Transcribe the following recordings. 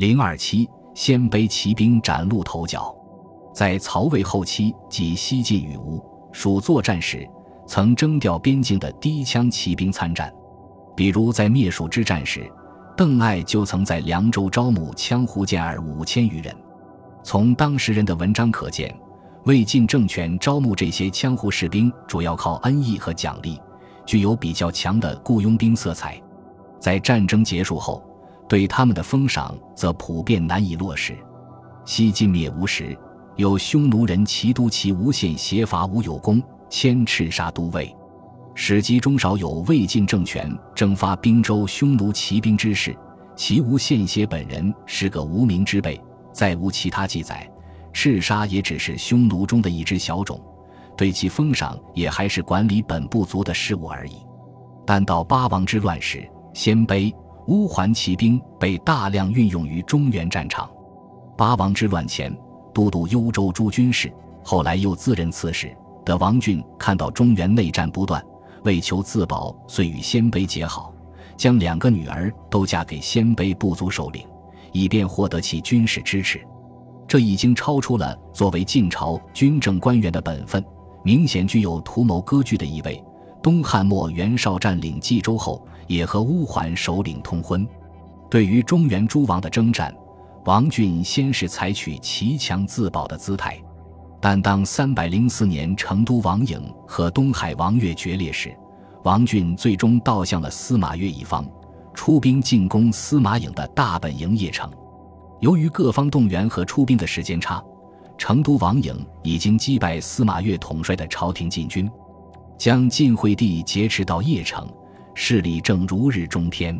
零二七，鲜卑骑兵崭露头角。在曹魏后期及西晋与吴蜀作战时，曾征调边境的低枪骑兵参战。比如在灭蜀之战时，邓艾就曾在凉州招募羌胡健儿五千余人。从当时人的文章可见，魏晋政权招募这些羌胡士兵，主要靠恩义和奖励，具有比较强的雇佣兵色彩。在战争结束后，对他们的封赏则普遍难以落实。西晋灭吴时，有匈奴人齐都齐吴县协伐吴有功，迁赤杀都尉。史籍中少有魏晋政权征发兵州匈奴骑兵之事，齐吴献协本人是个无名之辈。再无其他记载，赤杀也只是匈奴中的一支小种，对其封赏也还是管理本部族的事务而已。但到八王之乱时，鲜卑、乌桓骑兵被大量运用于中原战场。八王之乱前，都督幽州诸军事，后来又自任刺史的王俊，看到中原内战不断，为求自保，遂与鲜卑结好，将两个女儿都嫁给鲜卑部族首领。以便获得其军事支持，这已经超出了作为晋朝军政官员的本分，明显具有图谋割据的意味。东汉末袁绍占领冀州后，也和乌桓首领通婚。对于中原诸王的征战，王俊先是采取骑强自保的姿态，但当三百零四年成都王颖和东海王越决裂时，王俊最终倒向了司马越一方。出兵进攻司马颖的大本营邺城，由于各方动员和出兵的时间差，成都王颖已经击败司马越统帅的朝廷禁军，将晋惠帝劫持到邺城，势力正如日中天。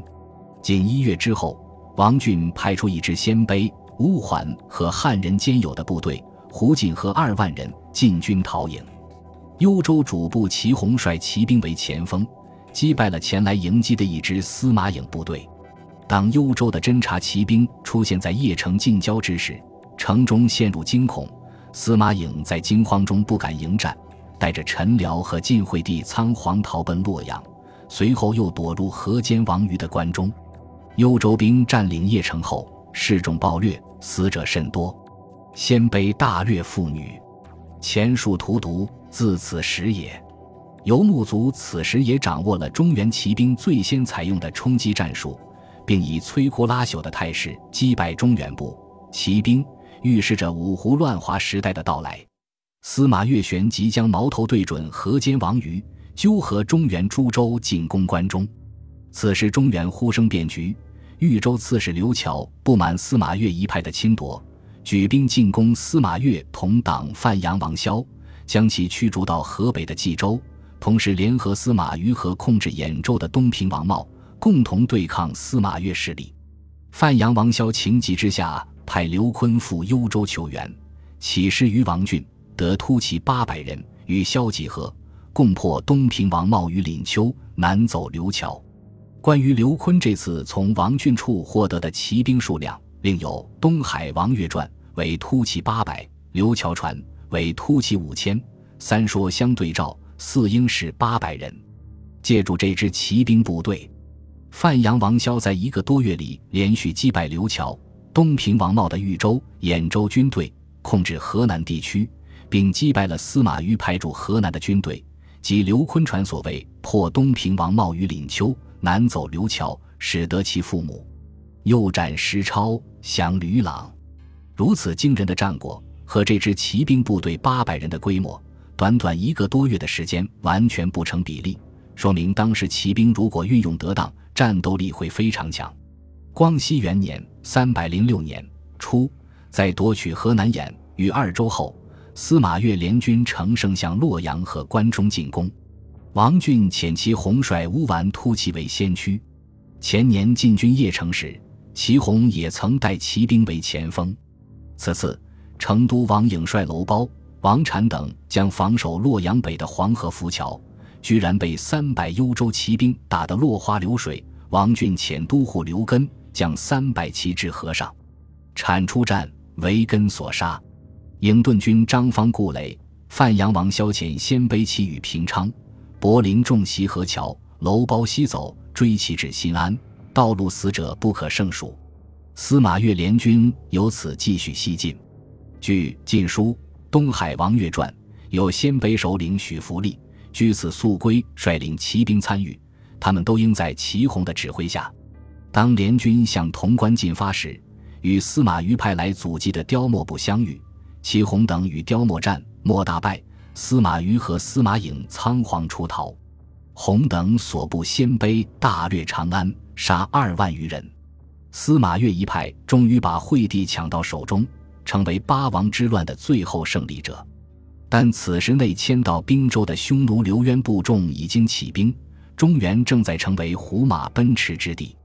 仅一月之后，王俊派出一支鲜卑、乌桓和汉人兼有的部队，胡锦和二万人进军陶营，幽州主簿齐弘率骑兵为前锋。击败了前来迎击的一支司马颖部队。当幽州的侦察骑兵出现在邺城近郊之时，城中陷入惊恐。司马颖在惊慌中不敢迎战，带着陈辽和晋惠帝仓皇逃奔洛阳，随后又躲入河间王瑜的关中。幽州兵占领邺城后，示众暴虐，死者甚多。鲜卑大掠妇女，前数荼毒，自此始也。游牧族此时也掌握了中原骑兵最先采用的冲击战术，并以摧枯拉朽的态势击败中原部骑兵，预示着五胡乱华时代的到来。司马越旋即将矛头对准河间王瑜，纠合中原诸州进攻关中。此时中原呼声变局，豫州刺史刘巧不满司马越一派的侵夺，举兵进攻司马越同党范阳王萧，将其驱逐到河北的冀州。同时，联合司马懿和控制兖州的东平王茂，共同对抗司马越势力。范阳王萧情急之下，派刘琨赴幽州求援，起事于王俊，得突骑八百人与萧集合，共破东平王茂于廪丘，南走刘桥。关于刘坤这次从王俊处获得的骑兵数量，另有《东海王岳传》为突骑八百，刘桥传为突骑五千，三说相对照。四英是八百人，借助这支骑兵部队，范阳王萧在一个多月里连续击败刘桥、东平王茂的豫州、兖州军队，控制河南地区，并击败了司马懿派驻河南的军队，即刘坤传所谓“破东平王茂于廪丘，南走刘桥，使得其父母”，又战石超、降吕朗。如此惊人的战果和这支骑兵部队八百人的规模。短短一个多月的时间，完全不成比例，说明当时骑兵如果运用得当，战斗力会非常强。光熙元年（三百零六年）初，在夺取河南兖与二州后，司马越联军乘胜向洛阳和关中进攻。王俊遣其洪率乌丸突骑为先驱。前年进军邺城时，祁红也曾带骑兵为前锋。此次，成都王颖率楼包。王禅等将防守洛阳北的黄河浮桥，居然被三百幽州骑兵打得落花流水。王俊遣都护刘根将三百骑至河上，铲出战，为根所杀。颍顿军张方、顾垒、范阳王萧遣鲜卑骑与平昌、柏林众袭河桥，楼包西走，追其至新安，道路死者不可胜数。司马越联军由此继续西进。据《晋书·东海王越传》，有鲜卑首领许福利、据此速归率领骑兵参与，他们都应在祁洪的指挥下。当联军向潼关进发时，与司马懿派来阻击的雕墨部相遇，祁洪等与雕莫战，莫大败。司马懿和司马颖仓皇出逃，洪等所部鲜卑大掠长安，杀二万余人。司马越一派终于把惠帝抢到手中，成为八王之乱的最后胜利者。但此时内迁到滨州的匈奴刘渊部众已经起兵，中原正在成为胡马奔驰之地。